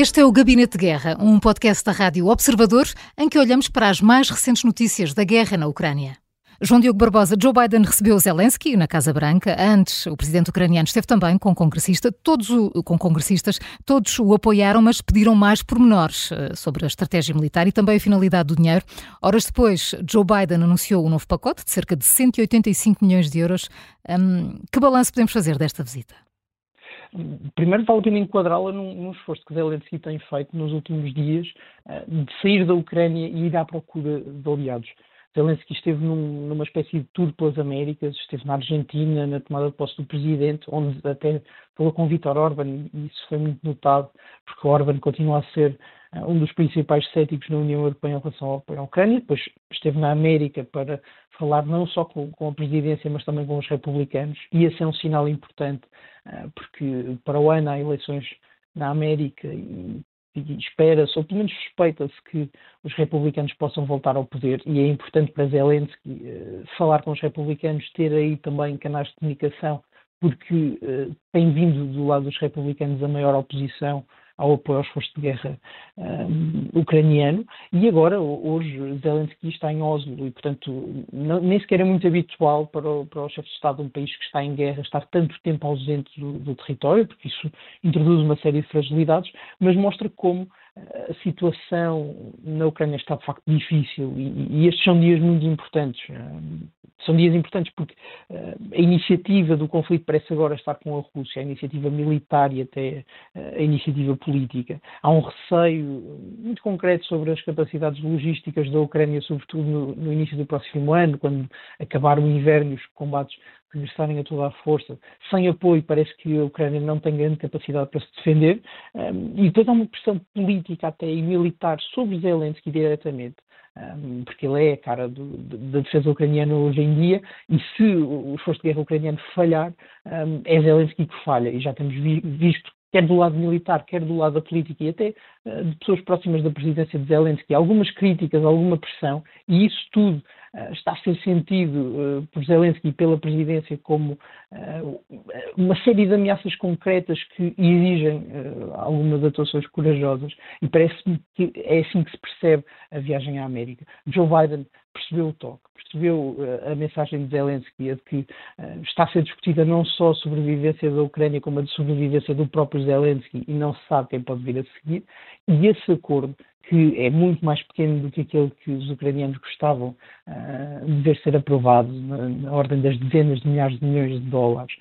Este é o Gabinete de Guerra, um podcast da Rádio Observador em que olhamos para as mais recentes notícias da guerra na Ucrânia. João Diogo Barbosa, Joe Biden recebeu Zelensky na Casa Branca. Antes, o presidente ucraniano esteve também com congressista, todos o, com congressistas, todos o apoiaram, mas pediram mais pormenores uh, sobre a estratégia militar e também a finalidade do dinheiro. Horas depois, Joe Biden anunciou um novo pacote de cerca de 185 milhões de euros. Um, que balanço podemos fazer desta visita? Primeiro, vale a pena enquadrá-la num, num, esforço que Zelensky tem feito nos últimos dias uh, de sair da Ucrânia e ir à procura de aliados. Zelensky esteve num, numa espécie de tour pelas Américas, esteve na Argentina, na tomada de posse do presidente, onde até falou com Vítor Orban, e isso foi muito notado, porque Orban continua a ser um dos principais céticos na União Europeia em relação ao apoio à Ucrânia. Depois esteve na América para falar não só com, com a presidência, mas também com os republicanos, e esse é um sinal importante, uh, porque para o ano há eleições na América e espera-se, ou pelo menos suspeita-se que os republicanos possam voltar ao poder e é importante para Zelensky uh, falar com os republicanos, ter aí também canais de comunicação, porque uh, tem vindo do lado dos republicanos a maior oposição ao apoio ao esforço de guerra um, ucraniano e agora, hoje, Zelensky está em Oslo e, portanto, não, nem sequer é muito habitual para o, para o chefe de Estado de um país que está em guerra estar tanto tempo ausente do, do território, porque isso introduz uma série de fragilidades, mas mostra como a situação na Ucrânia está de facto difícil e, e estes são dias muito importantes. São dias importantes porque uh, a iniciativa do conflito parece agora estar com a Rússia, a iniciativa militar e até uh, a iniciativa política. Há um receio muito concreto sobre as capacidades logísticas da Ucrânia, sobretudo no, no início do próximo ano, quando acabar o inverno e os combates regressarem a toda a força. Sem apoio, parece que a Ucrânia não tem grande capacidade para se defender. E depois há uma pressão política até e militar sobre Zelensky diretamente porque ele é a cara do, da defesa ucraniana hoje em dia, e se o esforço de guerra ucraniano falhar, é Zelensky que falha, e já temos vi, visto quer do lado militar, quer do lado da política e até de pessoas próximas da presidência de Zelensky, algumas críticas, alguma pressão, e isso tudo uh, está a ser sentido uh, por Zelensky e pela presidência como uma série de ameaças concretas que exigem algumas atuações corajosas, e parece-me que é assim que se percebe a viagem à América. Joe Biden percebeu o toque, percebeu a mensagem de Zelensky, de que está a ser discutida não só a sobrevivência da Ucrânia, como a de sobrevivência do próprio Zelensky, e não se sabe quem pode vir a seguir, e esse acordo, que é muito mais pequeno do que aquele que os ucranianos gostavam uh, de ver ser aprovado, na, na, ordem das dezenas de milhares de milhões de dólares,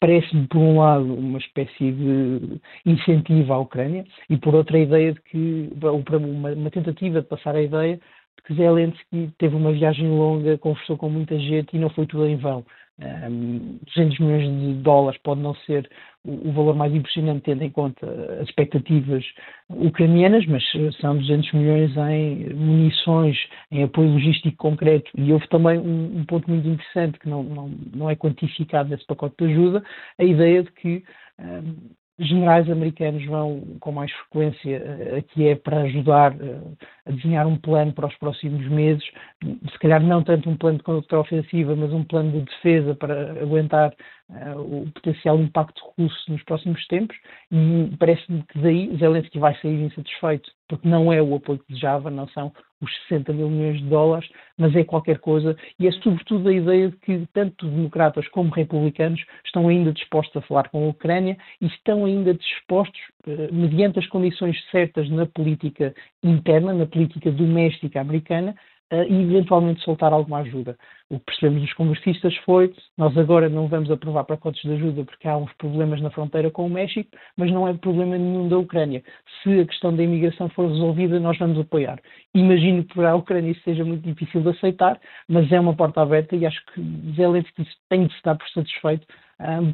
parece-me, por um lado, uma espécie de incentivo à Ucrânia, e por outra, a ideia de que, uma, uma tentativa de passar a ideia que Zelensky teve uma viagem longa, conversou com muita gente e não foi tudo em vão. Um, 200 milhões de dólares pode não ser o, valor mais impressionante, tendo em conta as expectativas ucranianas, mas são 200 milhões em munições, em apoio logístico concreto. E houve também um, um ponto muito interessante que não, não, não é quantificado nesse pacote de ajuda, a ideia de que um, generais americanos vão com mais frequência eh, aqui é para ajudar eh, a desenhar um plano para os próximos meses, se calhar não tanto um plano de contra-ofensiva, mas um plano de defesa para aguentar uh, o potencial impacto russo nos próximos tempos. E parece-me que daí Zelensky vai sair insatisfeito, porque não é o apoio que desejava, não são os 60 mil milhões de dólares, mas é qualquer coisa e é sobretudo a ideia de que tanto democratas como republicanos estão ainda dispostos a falar com a Ucrânia e estão ainda dispostos, uh, mediante as condições certas na política interna, na política doméstica americana, uh, e eventualmente soltar alguma ajuda. O que percebemos dos congressistas foi: nós agora não vamos aprovar pacotes de ajuda porque há uns problemas na fronteira com o México, mas não é problema nenhum da Ucrânia. Se a questão da imigração for resolvida, nós vamos apoiar. Imagino que para a Ucrânia isso seja muito difícil de aceitar, mas é uma porta aberta e acho que Zelensky tem de se dar por satisfeito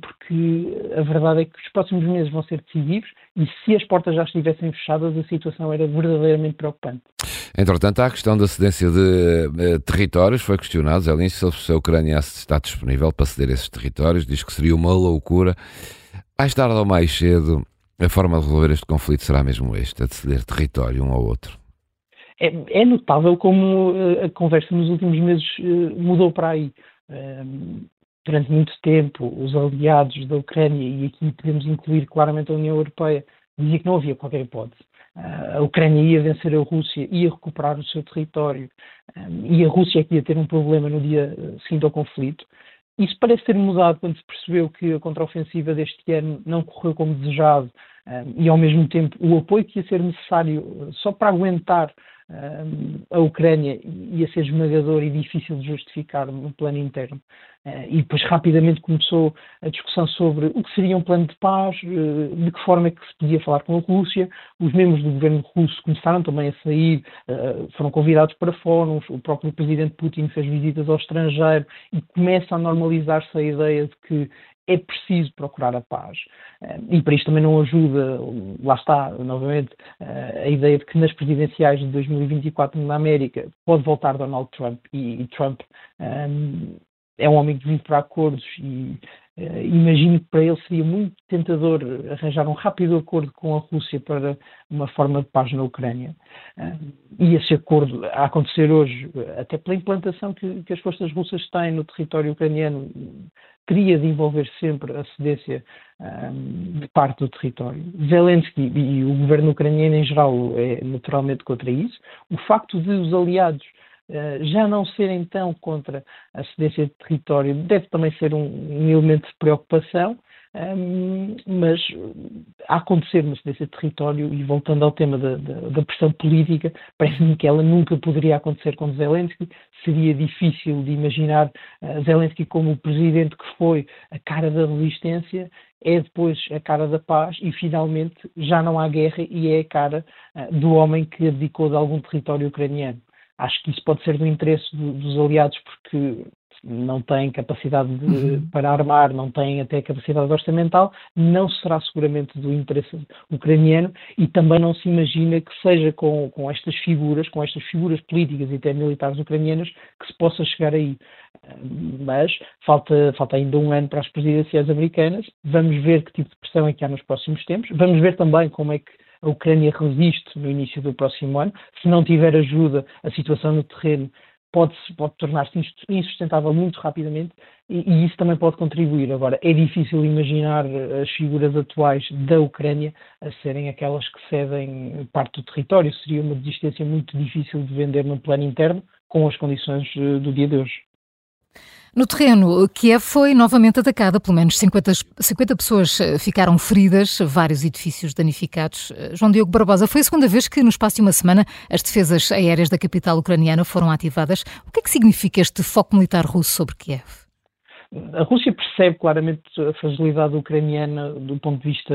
porque a verdade é que os próximos meses vão ser decisivos e se as portas já estivessem fechadas, a situação era verdadeiramente preocupante. Entretanto, há a questão da cedência de uh, territórios. Foi questionado, Zelensky, se a Ucrânia está disponível para ceder esses territórios. Diz que seria uma loucura. Mais tarde ou mais cedo, a forma de resolver este conflito será mesmo esta, de ceder território um ao outro. É, é notável como uh, a conversa nos últimos meses uh, mudou para aí durante muito tempo os aliados da Ucrânia, e aqui podemos incluir claramente a União Europeia, dizia que não havia qualquer hipótese. a Ucrânia ia vencer a Rússia, ia recuperar o seu território, e a Rússia é que ia ter um problema no dia seguinte ao conflito. Isso parece ter mudado quando se percebeu que a contraofensiva deste ano não correu como desejado e, ao mesmo tempo, o apoio que ia ser necessário só para aguentar a Ucrânia ia ser esmagador e difícil de justificar no plano interno. Eh, e depois rapidamente começou a discussão sobre o que seria um plano de paz, eh, de que forma é que se podia falar com a Rússia. Os membros do governo russo começaram também a sair, eh, foram convidados para fóruns, o próprio presidente Putin fez visitas ao estrangeiro e começa a normalizar-se a ideia de que é preciso procurar a paz. E para isto também não ajuda, lá está, novamente, a ideia de que nas presidenciais de 2024 na América pode voltar Donald Trump e, Trump é um homem que vive para acordos e uh, imagino que para ele seria muito tentador arranjar um rápido acordo com a Rússia para uma forma de paz na Ucrânia. Uh, e esse acordo a acontecer hoje, até pela implantação que, que as forças russas têm no território ucraniano, teria de envolver sempre a cedência um, de parte do território. Zelensky e o governo ucraniano em geral é naturalmente contra isso. O facto de os aliados eh, já não serem tão contra a cedência de território deve também ser um, elemento de preocupação, ehm, mas a acontecer uma cedência de território, e voltando ao tema da, da, da pressão política, parece-me que ela nunca poderia acontecer com Zelensky. Seria difícil de imaginar uh, Zelensky como o presidente que foi a cara da resistência, é depois a cara da paz e finalmente já não há guerra e é a cara uh, do homem que abdicou de algum território ucraniano. Acho que isso pode ser do interesse do, dos aliados, porque não têm capacidade de, uhum. para armar, não têm até capacidade orçamental, não será seguramente do interesse ucraniano e também não se imagina que seja com, com estas figuras, com estas figuras políticas e até militares ucranianas, que se possa chegar aí. Mas falta, falta ainda um ano para as presidenciais americanas, vamos ver que tipo de pressão é que há nos próximos tempos, vamos ver também como é que a Ucrânia resiste no início do próximo ano. Se não tiver ajuda, a situação no terreno pode, pode tornar-se insustentável muito rapidamente e, e, isso também pode contribuir. Agora, é difícil imaginar as figuras atuais da Ucrânia a serem aquelas que cedem parte do território. Seria uma desistência muito difícil de vender no plano interno com as condições eh, do dia de hoje. No terreno, Kiev foi novamente atacada, pelo menos 50, 50 pessoas eh, ficaram feridas, vários edifícios danificados. Eh, João Diogo Barbosa, foi a segunda vez que no espaço de uma semana as defesas aéreas da capital ucraniana foram ativadas. O que é que significa este foco militar russo sobre Kiev? A Rússia percebe claramente a fragilidade ucraniana do ponto de vista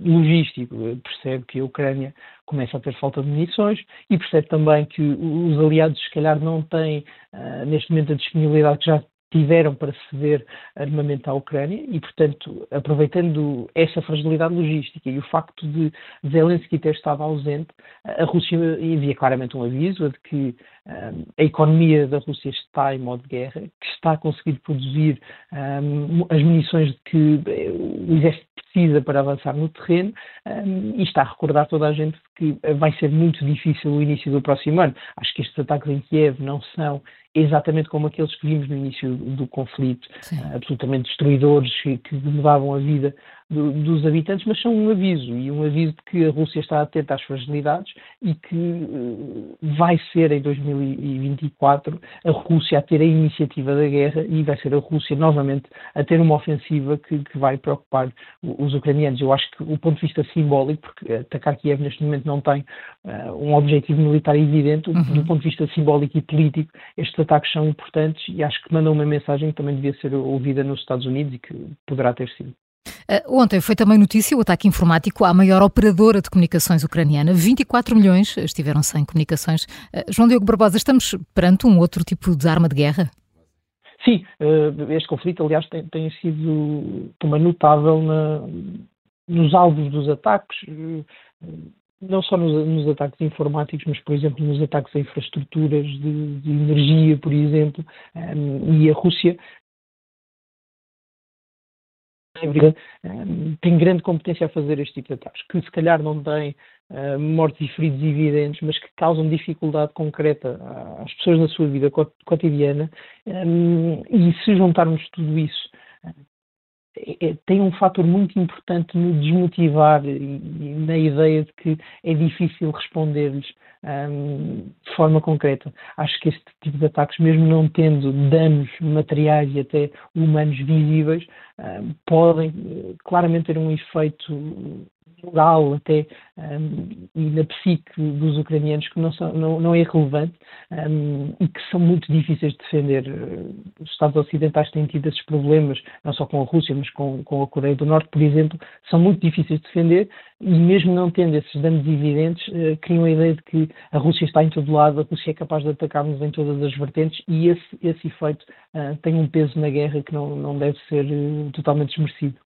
logístico, percebe que a Ucrânia começa a ter falta de munições e percebe também que os aliados, se calhar, não têm uh, neste momento a disponibilidade que já tiveram para ceder armamento à Ucrânia e, portanto, aproveitando essa fragilidade logística e o facto de Zelensky ter estado ausente, a Rússia envia claramente um aviso de que um, a economia da Rússia está em modo de guerra, que está a conseguir produzir um, as munições que o exército precisa para avançar no terreno um, e está a recordar toda a gente que vai ser muito difícil o início do próximo ano. Acho que estes ataques em Kiev não são exatamente como aqueles que vimos no início do conflito, uh, absolutamente destruidores que, que mudavam a vida do, dos habitantes, mas são um aviso, e um aviso de que a Rússia está atenta às fragilidades e que uh, vai ser em 2024 a Rússia a ter a iniciativa da guerra e vai ser a Rússia novamente a ter uma ofensiva que, que vai preocupar os ucranianos. Eu acho que o ponto de vista simbólico, porque atacar Kiev neste momento não tem uh, um objetivo militar evidente, uhum. do ponto de vista simbólico e político, estes ataques são importantes e acho que mandam uma mensagem que também devia ser ouvida nos Estados Unidos e que poderá ter sido. Uh, ontem foi também notícia o ataque informático à maior operadora de comunicações ucraniana. 24 milhões estiveram sem comunicações. Uh, João Diogo Barbosa, estamos perante um outro tipo de arma de guerra? Sim, uh, este conflito, aliás, tem, tem sido também notável na, nos alvos dos ataques, não só nos, nos, ataques informáticos, mas, por exemplo, nos ataques a infraestruturas de, de energia, por exemplo, um, e a Rússia tem grande competência a fazer este tipo de ataques, que se calhar não têm uh, mortes e feridos evidentes, mas que causam dificuldade concreta às pessoas na sua vida cotidiana. Um, e se juntarmos tudo isso tem um fator muito importante no desmotivar e, na ideia de que é difícil responder-lhes um, de forma concreta. Acho que este tipo de ataques, mesmo não tendo danos materiais e até humanos visíveis, um, podem eh, claramente ter um efeito moral até um, e na psique dos ucranianos que não, são, não, não é relevante um, e que são muito difíceis de defender. Os Estados Ocidentais têm tido esses problemas, não só com a Rússia, mas com, com a Coreia do Norte, por exemplo, são muito difíceis de defender e mesmo não tendo esses danos evidentes, uh, criam a ideia de que a Rússia está em todo lado, a Rússia é capaz de atacar-nos em todas as vertentes e esse, esse efeito uh, tem um peso na guerra que não, não deve ser uh, totalmente desmerecido.